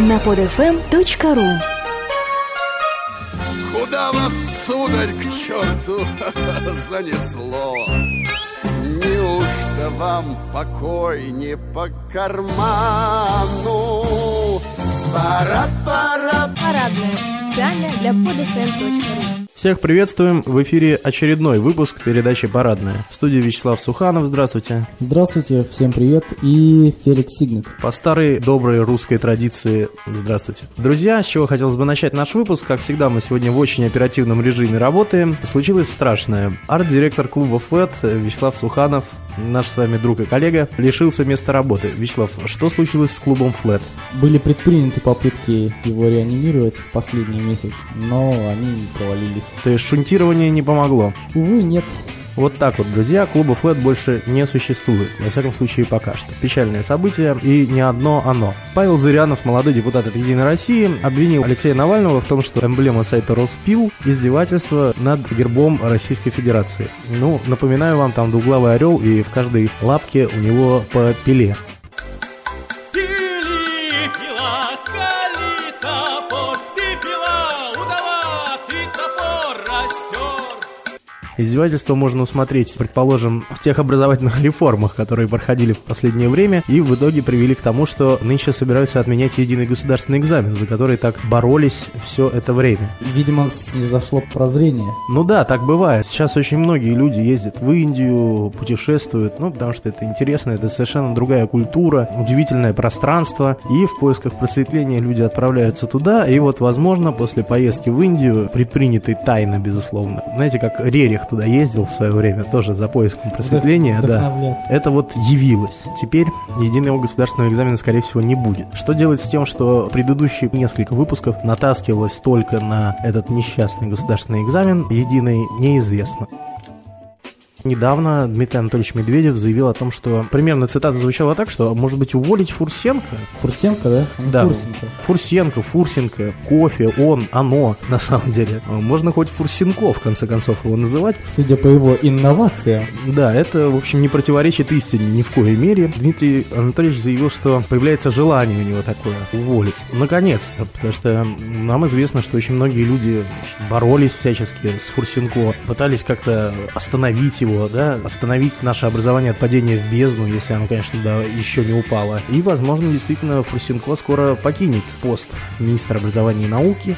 на podfm.ru Куда вас, сударь, к черту занесло? Неужто вам покой не по карману? Пара-пара Парадная. Специально для podfm.ru Всех приветствуем! В эфире очередной выпуск передачи «Парадная». В студии Вячеслав Суханов, здравствуйте. Здравствуйте, всем привет и Феликс Сигнет. По старой доброй русской традиции, здравствуйте. Друзья, с чего хотелось бы начать наш выпуск? Как всегда, мы сегодня в очень оперативном режиме работаем. Случилось страшное. Арт-директор клуба «Флэт» Вячеслав Суханов, наш с вами друг и коллега, лишился места работы. Вячеслав, что случилось с клубом «Флэт»? Были предприняты попытки его реанимировать в последний месяц, но они провалились. То есть шунтирование не помогло. Увы, нет. Вот так вот, друзья, клуба «Флэт» больше не существует. Во всяком случае, пока что. Печальное событие, и не одно оно. Павел Зырянов, молодой депутат от «Единой России», обвинил Алексея Навального в том, что эмблема сайта «Роспил» – издевательство над гербом Российской Федерации. Ну, напоминаю вам, там двуглавый орел, и в каждой лапке у него по пиле. Издевательство можно усмотреть, предположим, в тех образовательных реформах, которые проходили в последнее время, и в итоге привели к тому, что нынче собираются отменять единый государственный экзамен, за который так боролись все это время. Видимо, снизошло прозрение. Ну да, так бывает. Сейчас очень многие люди ездят в Индию, путешествуют, ну, потому что это интересно, это совершенно другая культура, удивительное пространство, и в поисках просветления люди отправляются туда, и вот, возможно, после поездки в Индию, предпринятой тайно, безусловно, знаете, как Рерих туда ездил в свое время, тоже за поиском просветления, да, это вот явилось. Теперь единого государственного экзамена, скорее всего, не будет. Что делать с тем, что предыдущие несколько выпусков натаскивалось только на этот несчастный государственный экзамен, единый, неизвестно. Недавно Дмитрий Анатольевич Медведев заявил о том, что примерно цитата звучала так, что может быть уволить Фурсенко? Фурсенко, да? А Да. Фурсенко. Фурсенко, Фурсенко, кофе, он, оно, на самом деле. Можно хоть Фурсенко, в конце концов, его называть. Судя по его инновациям, Да, это, в общем, не противоречит истине ни в коей мере. Дмитрий Анатольевич заявил, что появляется желание у него такое уволить. Наконец-то, потому что нам известно, что очень многие люди боролись всячески с Фурсенко, пытались как-то остановить его, да, остановить наше образование от падения в бездну, если оно, конечно, да, еще не упало. И, возможно, действительно, Фурсенко скоро покинет пост министра образования и науки,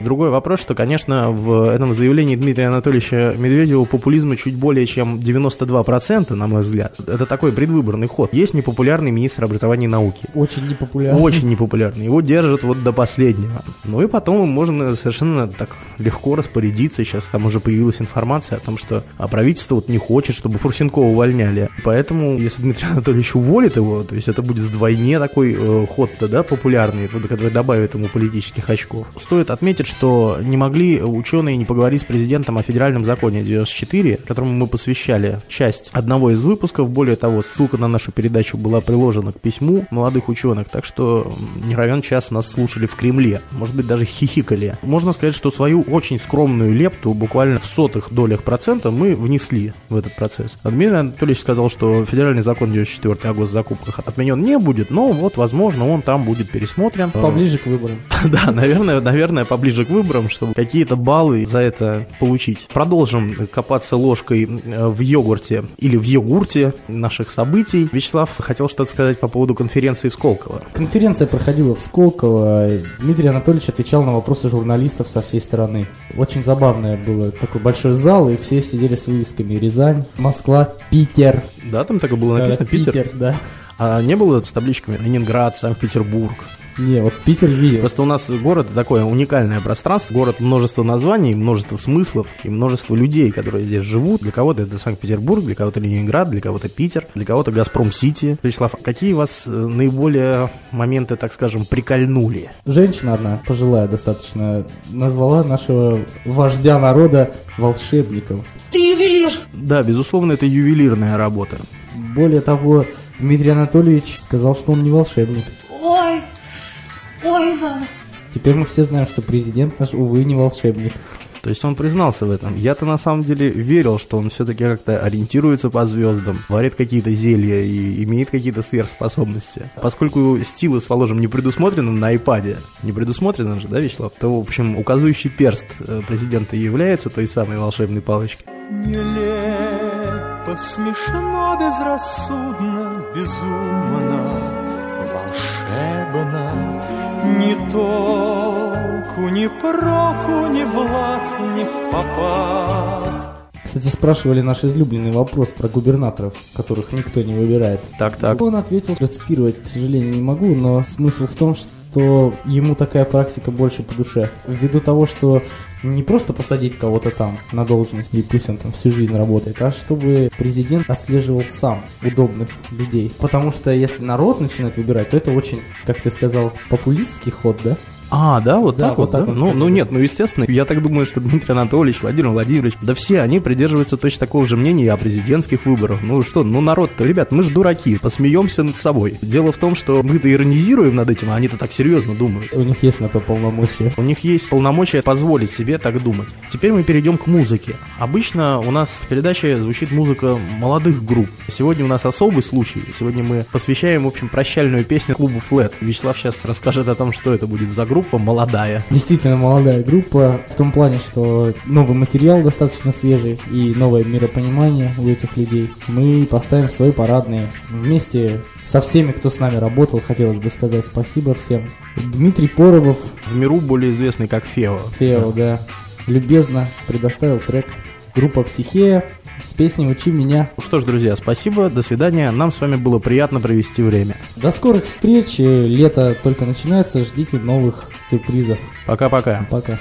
Другой вопрос, что, конечно, в этом заявлении Дмитрия Анатольевича Медведева популизма чуть более чем 92%, на мой взгляд. Это такой предвыборный ход. Есть непопулярный министр образования и науки. очень непопулярный. Очень непопулярный. Его держат вот до последнего. Ну и потом можно совершенно так легко распорядиться. Сейчас там уже появилась информация о том, что а, правительство вот не хочет, чтобы Фурсенкова увольняли. Поэтому, если Дмитрий Анатольевич уволит его, то есть это будет вдвойне такой э, ход-то, да, популярный, который добавит ему политических очков. Стоит отметить, что не могли ученые не поговорить с президентом о федеральном законе 94, которому мы посвящали часть одного из выпусков. Более того, ссылка на нашу передачу была приложена к письму молодых ученых, так что не равен час нас слушали в Кремле, может быть, даже хихикали. Можно сказать, что свою очень скромную лепту, буквально в сотых долях процента, мы внесли в этот процесс. Дмитрий Анатольевич сказал, что федеральный закон 94 о госзакупках отменен не будет, но вот, возможно, он там будет пересмотрен. Поближе к выборам. Да, наверное, наверное, поближе к выборам, чтобы какие-то баллы за это получить. Продолжим копаться ложкой э, в йогурте или в йогурте наших событий. Вячеслав хотел что-то сказать по поводу конференции в Сколково. Конференция проходила в Сколково. Дмитрий Анатольевич отвечал на вопросы журналистов со всей страны. Очень забавное было. Такой большой зал, и все сидели с вывесками Рязань, Москва, Питер. Да, там так и было написано Да, Питер. да. А не было с табличками Ленинград, Санкт-Петербург. Не, вот Питер видел. Просто у нас город такое уникальное пространство, город множество названий, множество смыслов и множество людей, которые здесь живут. Для кого-то это Санкт-Петербург, для кого-то Ленинград, для кого-то Питер, для кого-то Газпром-Сити. Вячеслав, а какие вас э, наиболее моменты, так скажем, прикольнули? Женщина одна, пожилая достаточно, назвала нашего вождя народа волшебником. Да, безусловно, это ювелирная работа. Более того, Дмитрий Анатольевич сказал, что он не волшебник. Ой, Ой, мама. Теперь мы все знаем, что президент наш, увы, не волшебник. То есть он признался в этом. Я-то на самом деле верил, что он все-таки как-то ориентируется по звездам, варит какие-то зелья и имеет какие-то сверхспособности. Поскольку стилус, положим, не предусмотрено на iPad, не предусмотрено же, да, Вячеслав, то, в общем, указывающий перст э, президента является той самой волшебной палочкой. Нелепо, смешно, безрассудно, безумно, волшебно. Ни толку, ни проку, ни в лад, ни в попад. Кстати, спрашивали наш излюбленный вопрос про губернаторов, которых никто не выбирает. Так-так. Он ответил, процитировать, к сожалению, не могу, но смысл в том, что ему такая практика больше по душе. Ввиду того, что не просто посадить кого-то там на должность, и пусть он там всю жизнь работает, а чтобы президент отслеживал сам удобных людей. Потому что если народ начинает выбирать, то это очень, как ты сказал, популистский ход, да? А, да, вот Да, так вот вот, так да? вот Ну, ну нет, ну естественно, я так думаю, что Дмитрий Анатольевич, Владимир Владимирович, да все они придерживаются точно такого же мнения и о президентских выборах. Ну что, ну народ-то, ребят, мы же дураки, посмеемся над собой. Дело в том, что мы-то иронизируем над этим, а они-то так серьезно думают. У них есть на то полномочия. У них есть полномочия позволить себе так думать. Теперь мы перейдем к музыке. Обычно у нас в передаче звучит музыка молодых групп. Сегодня у нас особый случай. Сегодня мы посвящаем, в общем, прощальную песню клубу Flat. Вячеслав сейчас расскажет о том, что это будет за группа молодая. Действительно молодая группа в том плане, что новый материал достаточно свежий и новое миропонимание у этих людей. Мы поставим свои парадные вместе со всеми, кто с нами работал. Хотелось бы сказать спасибо всем. Дмитрий Поробов, В миру более известный как Фео. Фео, да, любезно предоставил трек группа Психея с песней «Учи меня». Ну что ж, друзья, спасибо, до свидания. Нам с вами было приятно провести время. До скорых встреч. Лето только начинается. Ждите новых сюрпризов. Пока-пока. Пока. Ой,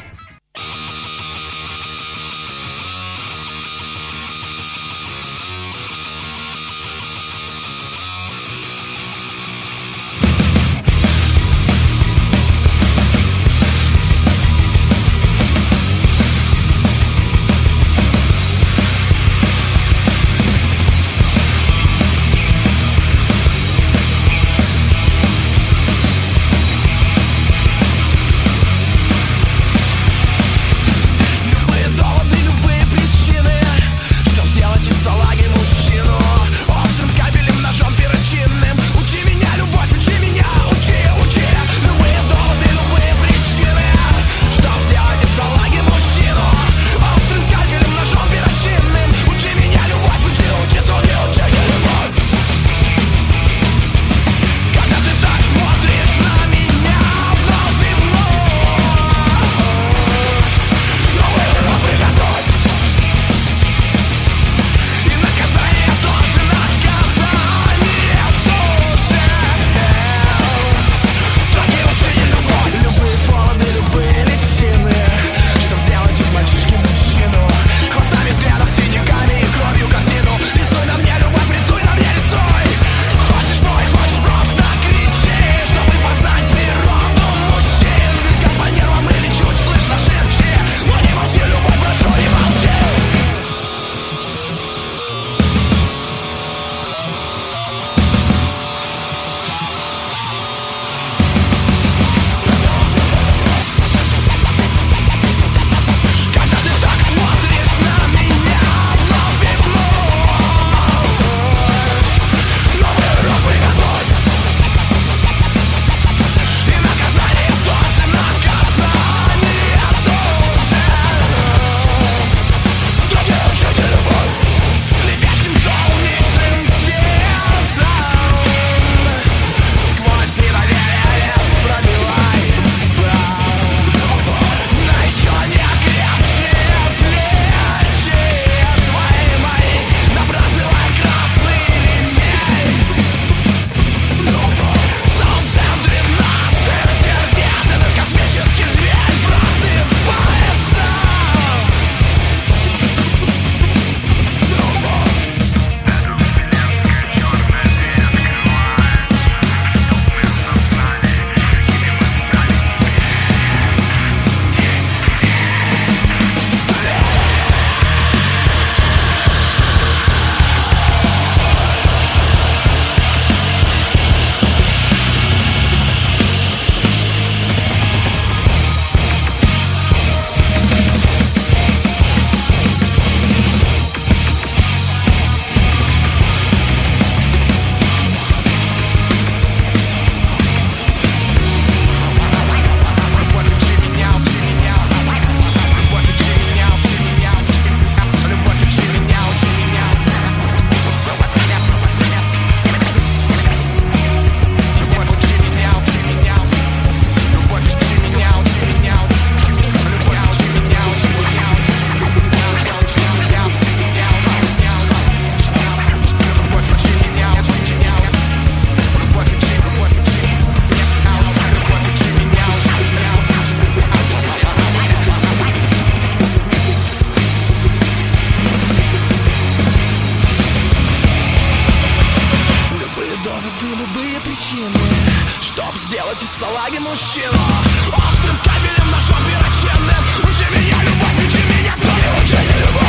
салаги мужчину Острым скальпелем ножом перочинным Учи меня, любовь, учи меня, смотри, учи меня, любовь